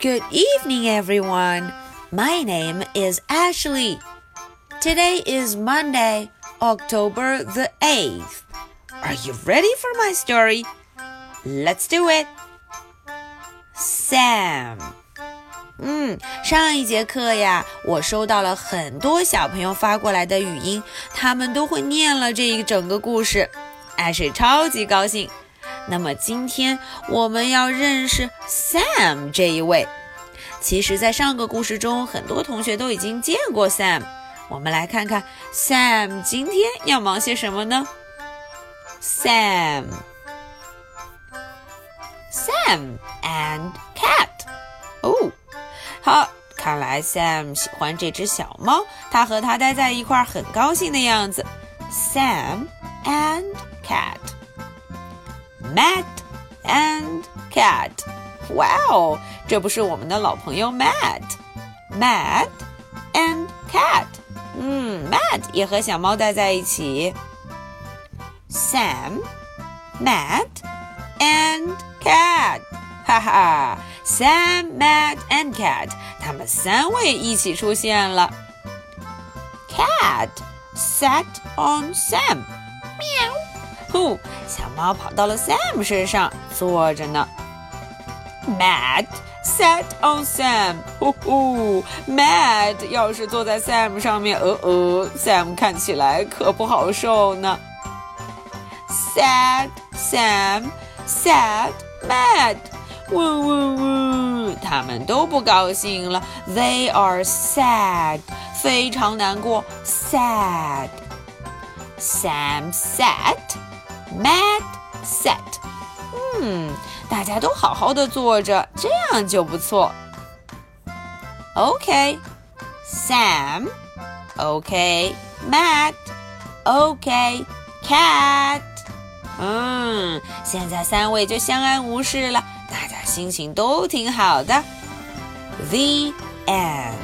Good evening, everyone. My name is Ashley. Today is Monday, October the 8th. Are you ready for my story? Let's do it. Sam. 嗯，上一节课呀，我收到了很多小朋友发过来的语音，他们都会念了这一整个故事，艾水超级高兴。 那么今天我们要认识 Sam 这一位。其实，在上个故事中，很多同学都已经见过 Sam。我们来看看 Sam 今天要忙些什么呢？Sam, Sam and cat. 哦，好，看来 Sam 喜欢这只小猫，他和它待在一块儿很高兴的样子。Sam and cat. Matt and cat. 哇哦，这不是我们的老朋友 Matt，Matt and cat。嗯，Matt 也和小猫待在一起。Sam, Matt and cat，哈哈，Sam, Matt and cat，他们三位一起出现了。Cat sat on Sam，喵， 呼，小猫跑到了 Sam 身上坐着呢。Matt sat on Sam，呼呼，Matt 要是坐在 Sam 上面，呃呃，Sam 看起来可不好受呢。Sad Sam, sad Matt，嗡嗡嗡，他们都不高兴了。They are sad，非常难过。Sad。Sam, sad sat，Matt sat。嗯。大家都好好的坐着，这样就不错。OK，Sam。OK，Matt，OK，Cat。嗯，现在三位就相安无事了，大家心情都挺好的。The end.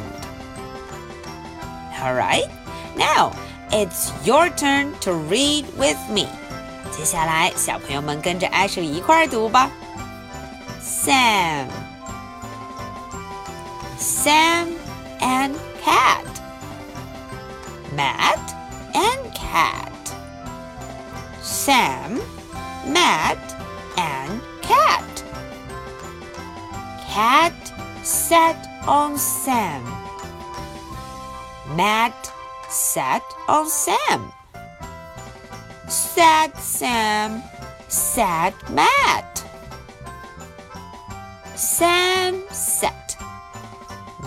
All right, now it's your turn to read with me. 接下来，小朋友们跟着 Ashley 一块儿读吧。Sam. Sam and cat. Matt and cat. Sam, Matt, and cat. Cat sat on Sam. Matt sat on Sam. Sat Sam, sat Matt. Sam sat.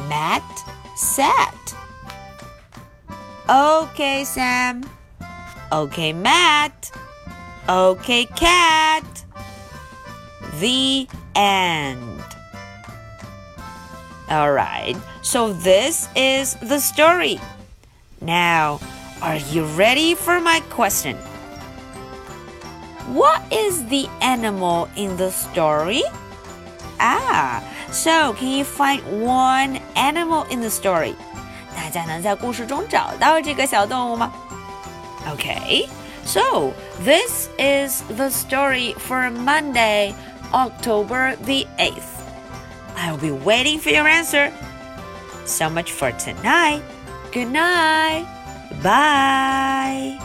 Matt sat. Okay, Sam. Okay, Matt. Okay, Cat. The end. Alright, so this is the story. Now, are you ready for my question? What is the animal in the story? Ah, so can you find one animal in the story? 大家能在故事中找到这个小动物吗？Okay, so this is the story for Monday, October the 8th. I'll be waiting for your answer. So much for tonight. Good night. Bye.